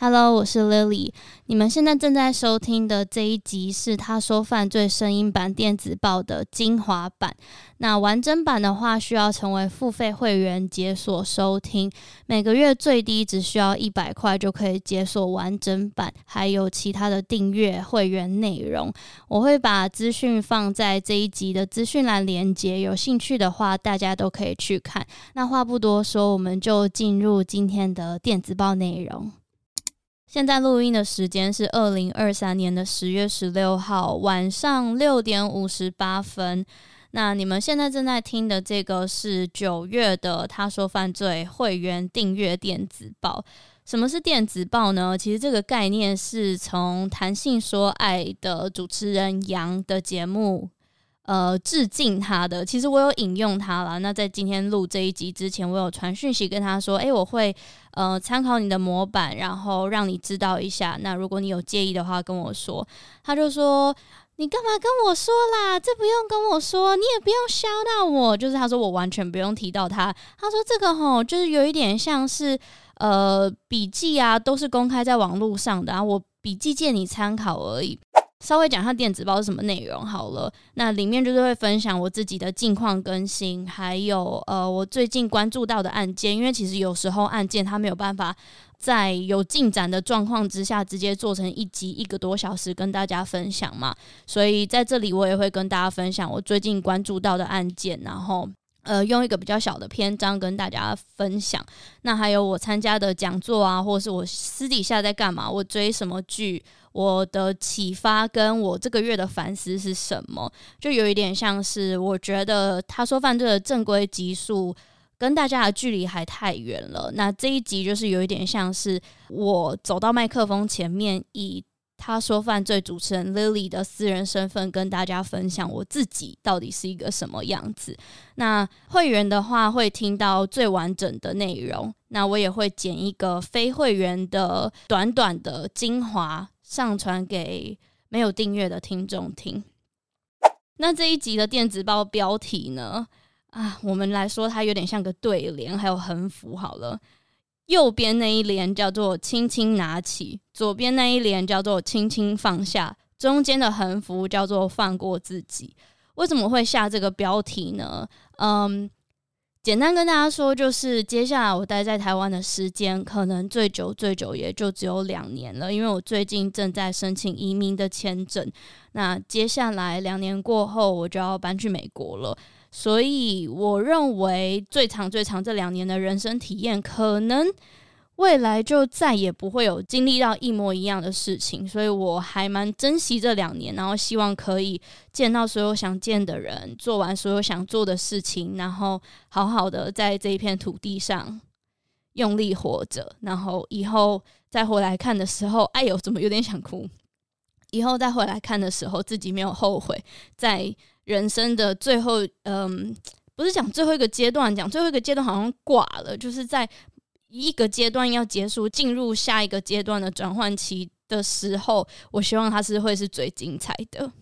Hello，我是 Lily。你们现在正在收听的这一集是他说犯罪声音版电子报的精华版。那完整版的话，需要成为付费会员解锁收听。每个月最低只需要一百块就可以解锁完整版，还有其他的订阅会员内容。我会把资讯放在这一集的资讯栏连接，有兴趣的话大家都可以去看。那话不多说，我们就进入今天的电子报内容。现在录音的时间是二零二三年的十月十六号晚上六点五十八分。那你们现在正在听的这个是九月的《他说犯罪》会员订阅电子报。什么是电子报呢？其实这个概念是从《谈性说爱》的主持人杨的节目。呃，致敬他的，其实我有引用他了。那在今天录这一集之前，我有传讯息跟他说，哎，我会呃参考你的模板，然后让你知道一下。那如果你有介意的话，跟我说。他就说，你干嘛跟我说啦？这不用跟我说，你也不用削到我。就是他说我完全不用提到他。他说这个吼，就是有一点像是呃笔记啊，都是公开在网络上的啊，我笔记借你参考而已。稍微讲一下电子报是什么内容好了，那里面就是会分享我自己的近况更新，还有呃我最近关注到的案件，因为其实有时候案件它没有办法在有进展的状况之下直接做成一集一个多小时跟大家分享嘛，所以在这里我也会跟大家分享我最近关注到的案件，然后。呃，用一个比较小的篇章跟大家分享。那还有我参加的讲座啊，或者是我私底下在干嘛，我追什么剧，我的启发跟我这个月的反思是什么，就有一点像是我觉得他说犯罪的正规集数跟大家的距离还太远了。那这一集就是有一点像是我走到麦克风前面以。他说：“犯罪主持人 Lily 的私人身份跟大家分享我自己到底是一个什么样子。那会员的话会听到最完整的内容，那我也会剪一个非会员的短短的精华上传给没有订阅的听众听。那这一集的电子报标题呢？啊，我们来说它有点像个对联，还有横幅。好了。”右边那一联叫做“轻轻拿起”，左边那一联叫做“轻轻放下”，中间的横幅叫做“放过自己”。为什么会下这个标题呢？嗯，简单跟大家说，就是接下来我待在台湾的时间，可能最久最久也就只有两年了，因为我最近正在申请移民的签证。那接下来两年过后，我就要搬去美国了。所以，我认为最长最长这两年的人生体验，可能未来就再也不会有经历到一模一样的事情。所以我还蛮珍惜这两年，然后希望可以见到所有想见的人，做完所有想做的事情，然后好好的在这一片土地上用力活着。然后以后再回来看的时候，哎呦，怎么有点想哭？以后再回来看的时候，自己没有后悔，在。人生的最后，嗯，不是讲最后一个阶段，讲最后一个阶段好像挂了，就是在一个阶段要结束，进入下一个阶段的转换期的时候，我希望它是会是最精彩的。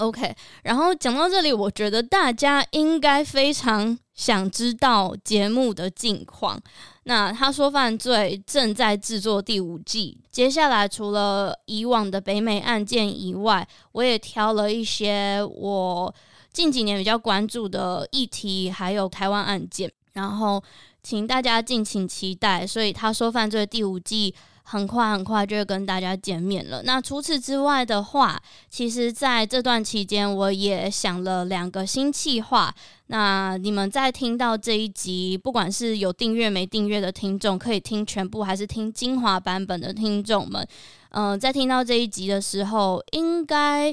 OK，然后讲到这里，我觉得大家应该非常想知道节目的近况。那他说犯罪正在制作第五季，接下来除了以往的北美案件以外，我也挑了一些我近几年比较关注的议题，还有台湾案件，然后请大家敬请期待。所以他说犯罪第五季。很快很快就会跟大家见面了。那除此之外的话，其实在这段期间，我也想了两个新计划。那你们在听到这一集，不管是有订阅没订阅的听众，可以听全部，还是听精华版本的听众们，嗯、在听到这一集的时候，应该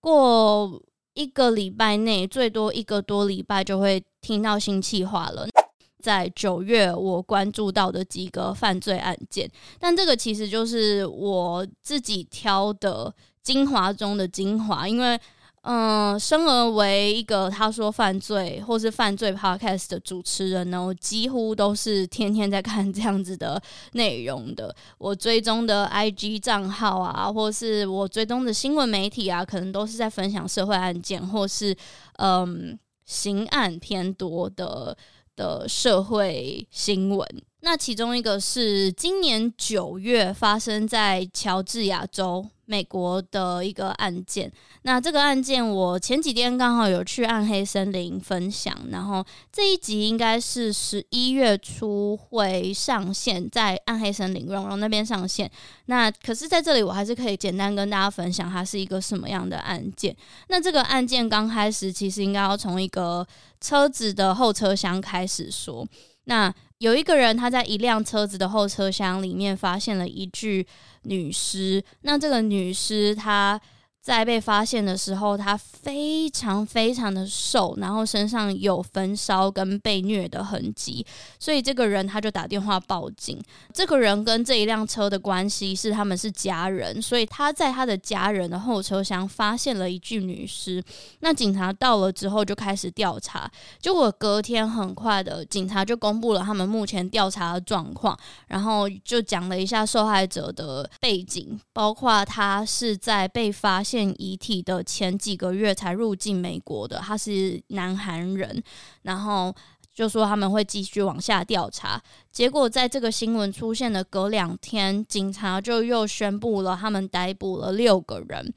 过一个礼拜内，最多一个多礼拜就会听到新计划了。在九月，我关注到的几个犯罪案件，但这个其实就是我自己挑的精华中的精华，因为。嗯，生而为一个他说犯罪或是犯罪 podcast 的主持人呢，我几乎都是天天在看这样子的内容的。我追踪的 IG 账号啊，或是我追踪的新闻媒体啊，可能都是在分享社会案件或是嗯刑案偏多的的社会新闻。那其中一个是今年九月发生在乔治亚州。美国的一个案件，那这个案件我前几天刚好有去暗黑森林分享，然后这一集应该是十一月初会上线，在暗黑森林蓉蓉那边上线。那可是在这里我还是可以简单跟大家分享它是一个什么样的案件。那这个案件刚开始其实应该要从一个车子的后车厢开始说。那有一个人他在一辆车子的后车厢里面发现了一具女尸，那这个女尸她。在被发现的时候，他非常非常的瘦，然后身上有焚烧跟被虐的痕迹，所以这个人他就打电话报警。这个人跟这一辆车的关系是他们是家人，所以他在他的家人的后车厢发现了一具女尸。那警察到了之后就开始调查，结果隔天很快的警察就公布了他们目前调查的状况，然后就讲了一下受害者的背景，包括他是在被发现。遗体的前几个月才入境美国的，他是南韩人，然后就说他们会继续往下调查。结果在这个新闻出现的隔两天，警察就又宣布了他们逮捕了六个人。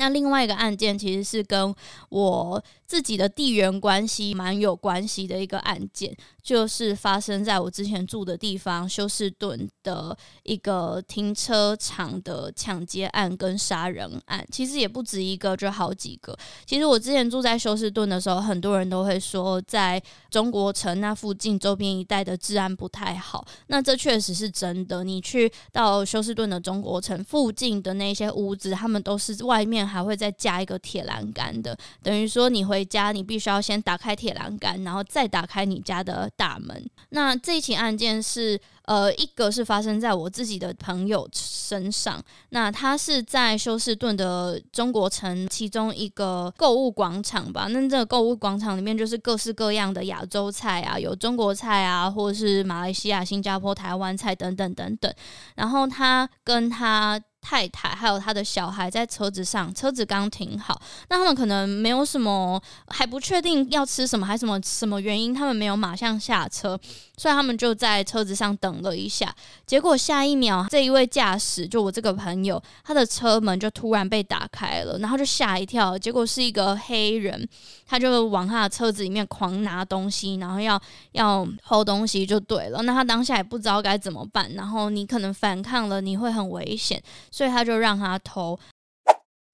那另外一个案件其实是跟我自己的地缘关系蛮有关系的一个案件，就是发生在我之前住的地方休斯顿的一个停车场的抢劫案跟杀人案。其实也不止一个，就好几个。其实我之前住在休斯顿的时候，很多人都会说，在中国城那附近周边一带的治安不太好。那这确实是真的。你去到休斯顿的中国城附近的那些屋子，他们都是外面。还会再加一个铁栏杆的，等于说你回家，你必须要先打开铁栏杆，然后再打开你家的大门。那这起案件是，呃，一个是发生在我自己的朋友身上，那他是在休斯顿的中国城其中一个购物广场吧。那这个购物广场里面就是各式各样的亚洲菜啊，有中国菜啊，或者是马来西亚、新加坡、台湾菜等等等等。然后他跟他。太太还有他的小孩在车子上，车子刚停好，那他们可能没有什么，还不确定要吃什么，还什么什么原因，他们没有马上下车，所以他们就在车子上等了一下。结果下一秒，这一位驾驶就我这个朋友，他的车门就突然被打开了，然后就吓一跳，结果是一个黑人，他就往他的车子里面狂拿东西，然后要要偷东西就对了。那他当下也不知道该怎么办，然后你可能反抗了，你会很危险。所以他就让他偷。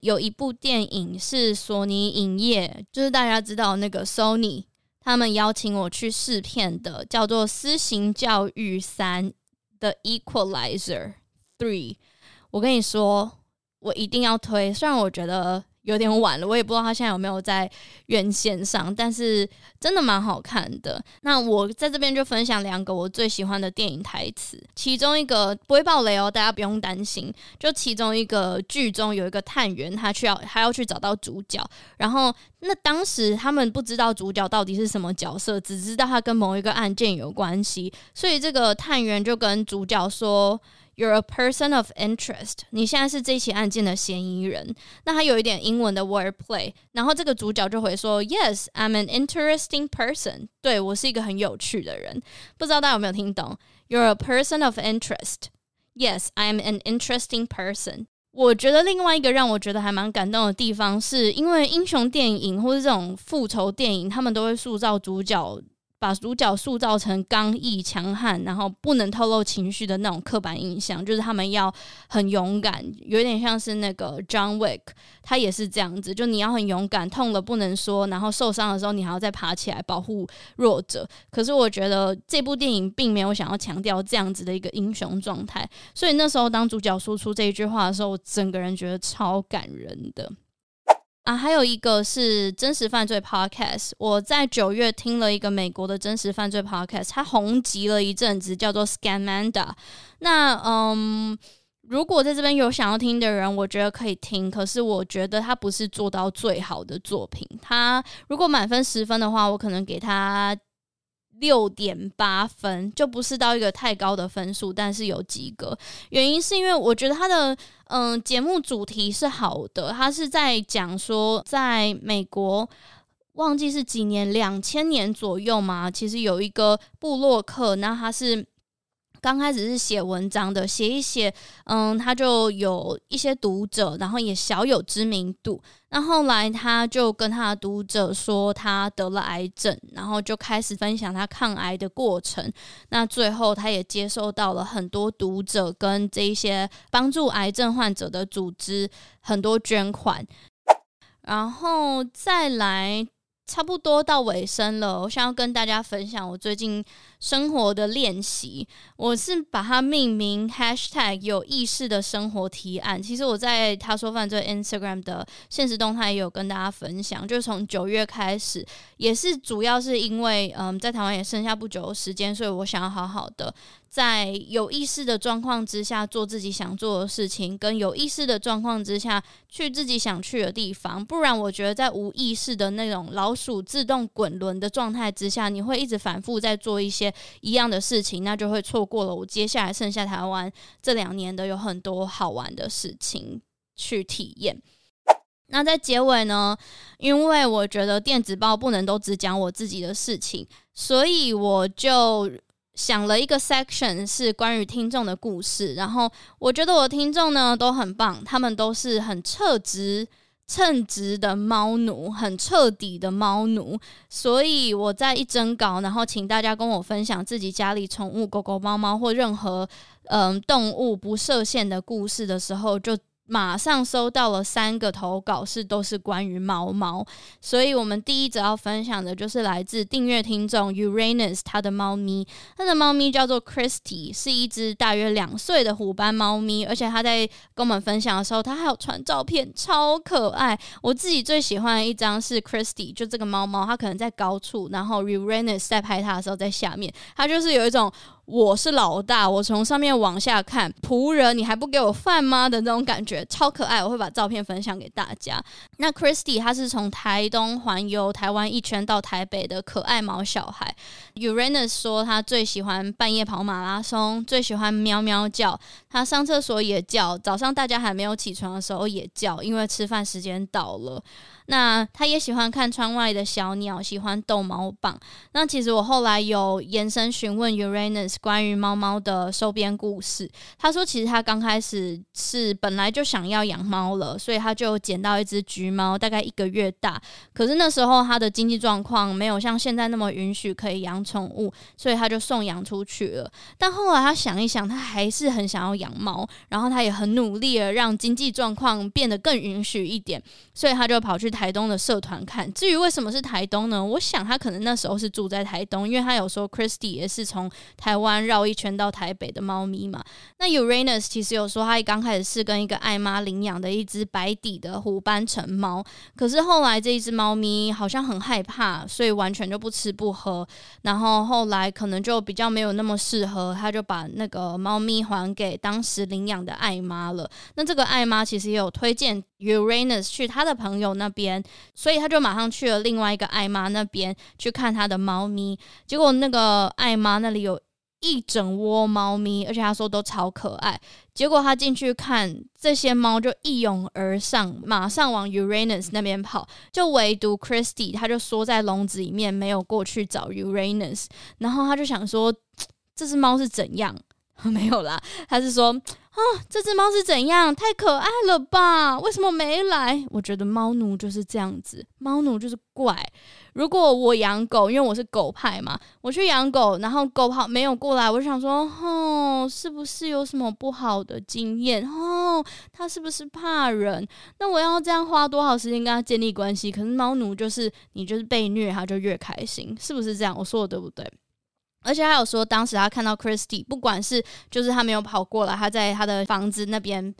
有一部电影是索尼影业，就是大家知道那个 Sony，他们邀请我去试片的，叫做《私刑教育三》的 Equalizer Three。我跟你说，我一定要推，虽然我觉得。有点晚了，我也不知道他现在有没有在院线上，但是真的蛮好看的。那我在这边就分享两个我最喜欢的电影台词，其中一个不会爆雷哦，大家不用担心。就其中一个剧中有一个探员，他去要还要去找到主角，然后那当时他们不知道主角到底是什么角色，只知道他跟某一个案件有关系，所以这个探员就跟主角说。You're a person of interest。你现在是这起案件的嫌疑人。那他有一点英文的 wordplay，然后这个主角就会说：“Yes, I'm an interesting person。”对，我是一个很有趣的人。不知道大家有没有听懂？You're a person of interest。Yes, I'm an interesting person。我觉得另外一个让我觉得还蛮感动的地方，是因为英雄电影或是这种复仇电影，他们都会塑造主角。把主角塑造成刚毅强悍，然后不能透露情绪的那种刻板印象，就是他们要很勇敢，有点像是那个 John Wick，他也是这样子，就你要很勇敢，痛了不能说，然后受伤的时候你还要再爬起来保护弱者。可是我觉得这部电影并没有想要强调这样子的一个英雄状态，所以那时候当主角说出这一句话的时候，我整个人觉得超感人的。啊，还有一个是真实犯罪 podcast。我在九月听了一个美国的真实犯罪 podcast，它红极了一阵子，叫做 Scamanda。那嗯，如果在这边有想要听的人，我觉得可以听。可是我觉得它不是做到最好的作品。它如果满分十分的话，我可能给它。六点八分，就不是到一个太高的分数，但是有及格。原因是因为我觉得他的嗯节目主题是好的，他是在讲说在美国，忘记是几年，两千年左右嘛，其实有一个布洛克，那他是。刚开始是写文章的，写一写，嗯，他就有一些读者，然后也小有知名度。那后来他就跟他的读者说他得了癌症，然后就开始分享他抗癌的过程。那最后他也接受到了很多读者跟这一些帮助癌症患者的组织很多捐款，然后再来。差不多到尾声了，我想要跟大家分享我最近生活的练习。我是把它命名 #hashtag 有意识的生活提案。其实我在他说犯罪 Instagram 的现实动态也有跟大家分享，就是从九月开始，也是主要是因为嗯，在台湾也剩下不久的时间，所以我想要好好的。在有意识的状况之下做自己想做的事情，跟有意识的状况之下去自己想去的地方。不然，我觉得在无意识的那种老鼠自动滚轮的状态之下，你会一直反复在做一些一样的事情，那就会错过了我接下来剩下台湾这两年的有很多好玩的事情去体验。那在结尾呢，因为我觉得电子报不能都只讲我自己的事情，所以我就。想了一个 section 是关于听众的故事，然后我觉得我的听众呢都很棒，他们都是很称职、称职的猫奴，很彻底的猫奴，所以我在一征稿，然后请大家跟我分享自己家里宠物狗狗、猫猫或任何嗯、动物不设限的故事的时候，就。马上收到了三个投稿，是都是关于猫猫，所以我们第一则要分享的就是来自订阅听众 Uranus 他的猫咪，他的猫咪叫做 Christy，是一只大约两岁的虎斑猫咪，而且他在跟我们分享的时候，他还有传照片，超可爱。我自己最喜欢的一张是 Christy，就这个猫猫，它可能在高处，然后 Uranus 在拍它的时候在下面，它就是有一种。我是老大，我从上面往下看，仆人，你还不给我饭吗？的那种感觉，超可爱。我会把照片分享给大家。那 Christy 他是从台东环游台湾一圈到台北的可爱毛小孩。Uranus 说他最喜欢半夜跑马拉松，最喜欢喵喵叫，他上厕所也叫，早上大家还没有起床的时候也叫，因为吃饭时间到了。那他也喜欢看窗外的小鸟，喜欢逗猫棒。那其实我后来有延伸询问 Uranus 关于猫猫的收编故事。他说，其实他刚开始是本来就想要养猫了，所以他就捡到一只橘猫，大概一个月大。可是那时候他的经济状况没有像现在那么允许可以养宠物，所以他就送养出去了。但后来他想一想，他还是很想要养猫，然后他也很努力的让经济状况变得更允许一点，所以他就跑去。台东的社团看，至于为什么是台东呢？我想他可能那时候是住在台东，因为他有说 Christy 也是从台湾绕一圈到台北的猫咪嘛。那 Uranus 其实有说他刚开始是跟一个爱妈领养的一只白底的虎斑橙猫，可是后来这一只猫咪好像很害怕，所以完全就不吃不喝，然后后来可能就比较没有那么适合，他就把那个猫咪还给当时领养的爱妈了。那这个爱妈其实也有推荐 Uranus 去他的朋友那边。所以他就马上去了另外一个爱妈那边去看他的猫咪，结果那个爱妈那里有一整窝猫咪，而且他说都超可爱。结果他进去看这些猫，就一拥而上，马上往 Uranus 那边跑，就唯独 Christy 他就缩在笼子里面，没有过去找 Uranus。然后他就想说，这只猫是怎样？没有啦，他是说。啊，这只猫是怎样？太可爱了吧？为什么没来？我觉得猫奴就是这样子，猫奴就是怪。如果我养狗，因为我是狗派嘛，我去养狗，然后狗跑没有过来，我就想说，哦，是不是有什么不好的经验？哦，它是不是怕人？那我要这样花多少时间跟它建立关系？可是猫奴就是你就是被虐，它就越开心，是不是这样？我说的对不对？而且还有说，当时他看到 Christy，不管是就是他没有跑过来，他在他的房子那边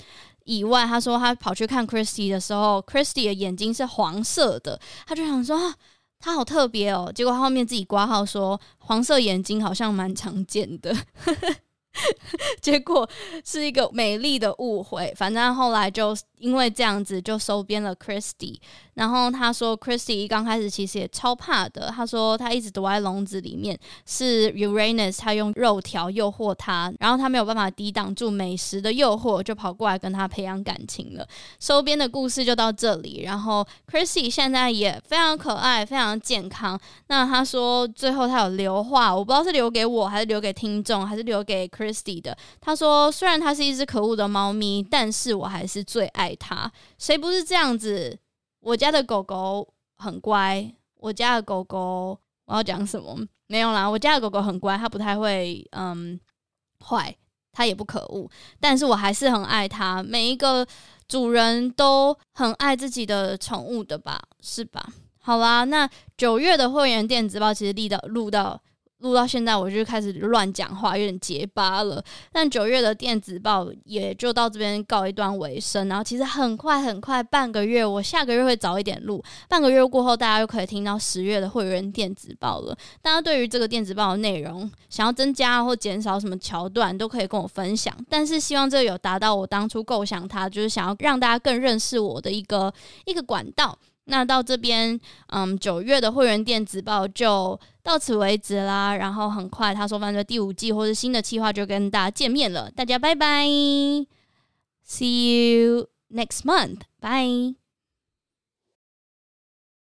以外，他说他跑去看 Christy 的时候，Christy 的眼睛是黄色的，他就想说啊，他好特别哦。结果后面自己挂号说，黄色眼睛好像蛮常见的。结果是一个美丽的误会，反正后来就因为这样子就收编了 Christy。然后他说，Christy 刚开始其实也超怕的。他说他一直躲在笼子里面，是 Uranus 他用肉条诱惑他，然后他没有办法抵挡住美食的诱惑，就跑过来跟他培养感情了。收编的故事就到这里。然后 Christy 现在也非常可爱，非常健康。那他说最后他有留话，我不知道是留给我还是留给听众，还是留给 Christy 的。他说虽然他是一只可恶的猫咪，但是我还是最爱爱他。谁不是这样子？我家的狗狗很乖，我家的狗狗我要讲什么？没有啦，我家的狗狗很乖，它不太会嗯坏，它也不可恶，但是我还是很爱它。每一个主人都很爱自己的宠物的吧，是吧？好啦，那九月的会员电子报其实立到录到。录到现在，我就开始乱讲话，有点结巴了。但九月的电子报也就到这边告一段尾声。然后其实很快很快，半个月，我下个月会早一点录。半个月过后，大家又可以听到十月的会员电子报了。大家对于这个电子报的内容，想要增加或减少什么桥段，都可以跟我分享。但是希望这个有达到我当初构想它，就是想要让大家更认识我的一个一个管道。那到这边，嗯，九月的会员电子报就到此为止啦。然后很快，他说反正第五季或是新的计划就跟大家见面了。大家拜拜，See you next month，拜。